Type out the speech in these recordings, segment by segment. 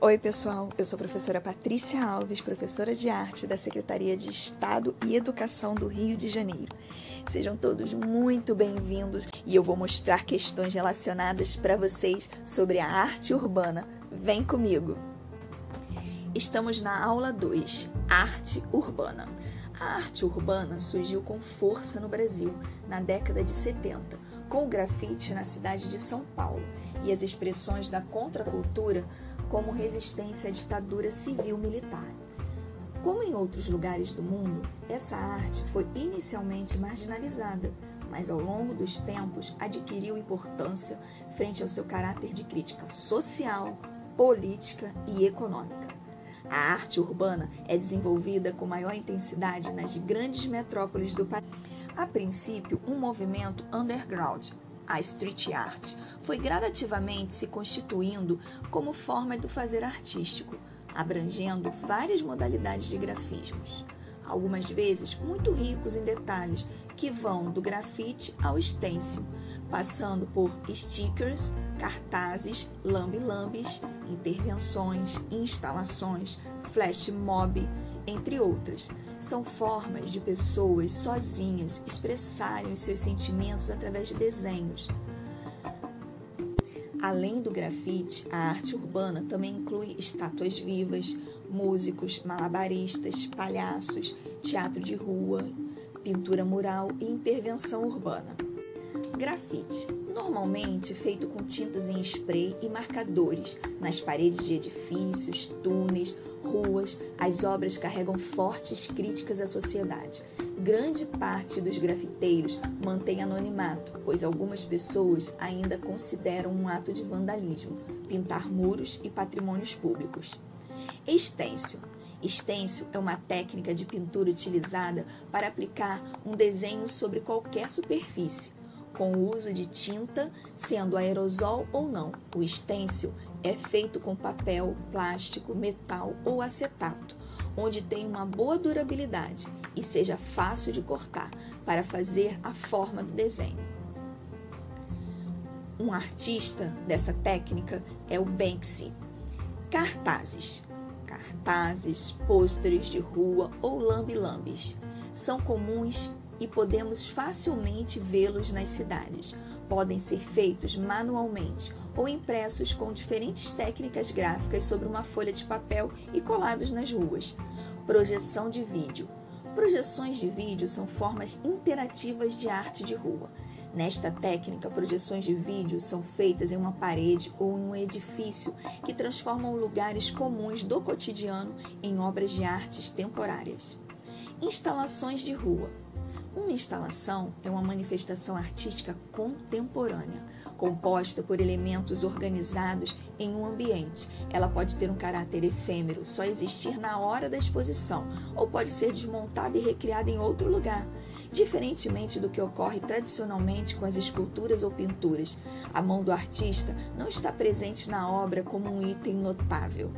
Oi, pessoal. Eu sou a professora Patrícia Alves, professora de arte da Secretaria de Estado e Educação do Rio de Janeiro. Sejam todos muito bem-vindos e eu vou mostrar questões relacionadas para vocês sobre a arte urbana. Vem comigo. Estamos na aula 2, Arte Urbana. A arte urbana surgiu com força no Brasil na década de 70, com o grafite na cidade de São Paulo e as expressões da contracultura como resistência à ditadura civil-militar. Como em outros lugares do mundo, essa arte foi inicialmente marginalizada, mas ao longo dos tempos adquiriu importância frente ao seu caráter de crítica social, política e econômica. A arte urbana é desenvolvida com maior intensidade nas grandes metrópoles do país. A princípio, um movimento underground, a street art foi gradativamente se constituindo como forma do fazer artístico, abrangendo várias modalidades de grafismos, algumas vezes muito ricos em detalhes que vão do grafite ao stencil, passando por stickers, cartazes, lambe-lambes, intervenções, instalações, flash mob, entre outras. São formas de pessoas sozinhas expressarem os seus sentimentos através de desenhos. Além do grafite, a arte urbana também inclui estátuas vivas, músicos, malabaristas, palhaços, teatro de rua, pintura mural e intervenção urbana. Grafite, normalmente feito com tintas em spray e marcadores nas paredes de edifícios, túneis, ruas, as obras carregam fortes críticas à sociedade. Grande parte dos grafiteiros mantém anonimato, pois algumas pessoas ainda consideram um ato de vandalismo pintar muros e patrimônios públicos. Estêncil Estêncil é uma técnica de pintura utilizada para aplicar um desenho sobre qualquer superfície, com o uso de tinta, sendo aerosol ou não. O estêncil é feito com papel, plástico, metal ou acetato, onde tem uma boa durabilidade e seja fácil de cortar para fazer a forma do desenho. Um artista dessa técnica é o Banksy. Cartazes. Cartazes, pôsteres de rua ou lambe-lambes são comuns e podemos facilmente vê-los nas cidades. Podem ser feitos manualmente ou impressos com diferentes técnicas gráficas sobre uma folha de papel e colados nas ruas. Projeção de vídeo. Projeções de vídeo são formas interativas de arte de rua. Nesta técnica, projeções de vídeo são feitas em uma parede ou em um edifício que transformam lugares comuns do cotidiano em obras de artes temporárias. Instalações de rua. Uma instalação é uma manifestação artística contemporânea, composta por elementos organizados em um ambiente. Ela pode ter um caráter efêmero, só existir na hora da exposição, ou pode ser desmontada e recriada em outro lugar. Diferentemente do que ocorre tradicionalmente com as esculturas ou pinturas, a mão do artista não está presente na obra como um item notável.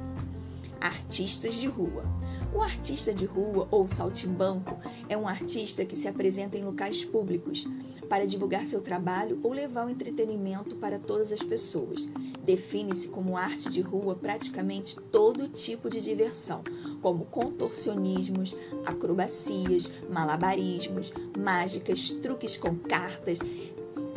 Artistas de rua. O artista de rua ou saltimbanco é um artista que se apresenta em locais públicos para divulgar seu trabalho ou levar o entretenimento para todas as pessoas. Define-se como arte de rua praticamente todo tipo de diversão, como contorcionismos, acrobacias, malabarismos, mágicas, truques com cartas,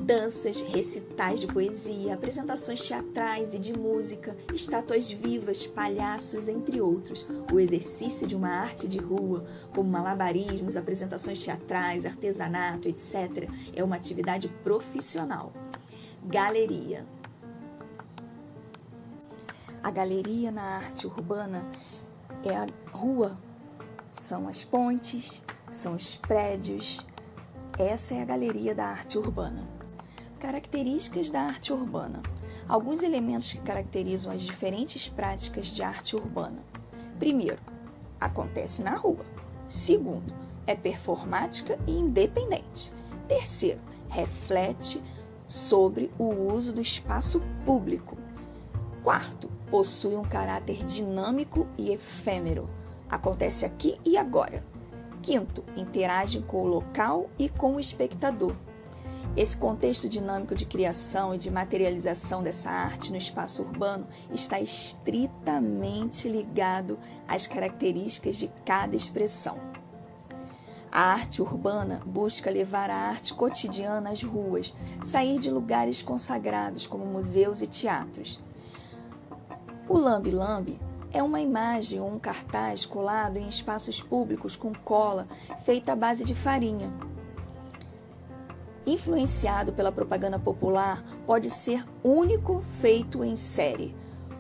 danças, recitais de poesia, apresentações teatrais e de música, estátuas vivas, palhaços, entre outros. O exercício de uma arte de rua, como malabarismos, apresentações teatrais, artesanato, etc., é uma atividade profissional. Galeria. A galeria na arte urbana é a rua, são as pontes, são os prédios. Essa é a galeria da arte urbana. Características da arte urbana. Alguns elementos que caracterizam as diferentes práticas de arte urbana. Primeiro, acontece na rua. Segundo, é performática e independente. Terceiro, reflete sobre o uso do espaço público. Quarto, possui um caráter dinâmico e efêmero. Acontece aqui e agora. Quinto, interage com o local e com o espectador. Esse contexto dinâmico de criação e de materialização dessa arte no espaço urbano está estritamente ligado às características de cada expressão. A arte urbana busca levar a arte cotidiana às ruas, sair de lugares consagrados como museus e teatros. O lambe-lambe é uma imagem ou um cartaz colado em espaços públicos com cola feita à base de farinha influenciado pela propaganda popular, pode ser único feito em série,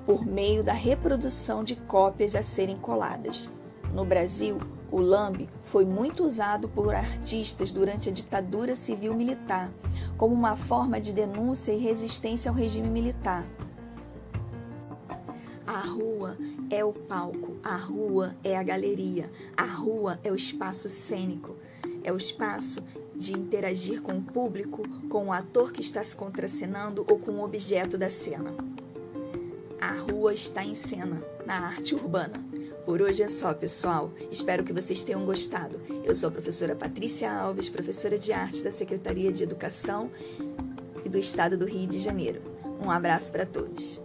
por meio da reprodução de cópias a serem coladas. No Brasil, o lambe foi muito usado por artistas durante a ditadura civil-militar, como uma forma de denúncia e resistência ao regime militar. A rua é o palco, a rua é a galeria, a rua é o espaço cênico, é o espaço de interagir com o público, com o ator que está se contracenando ou com o objeto da cena. A rua está em cena, na arte urbana. Por hoje é só, pessoal. Espero que vocês tenham gostado. Eu sou a professora Patrícia Alves, professora de arte da Secretaria de Educação e do Estado do Rio de Janeiro. Um abraço para todos.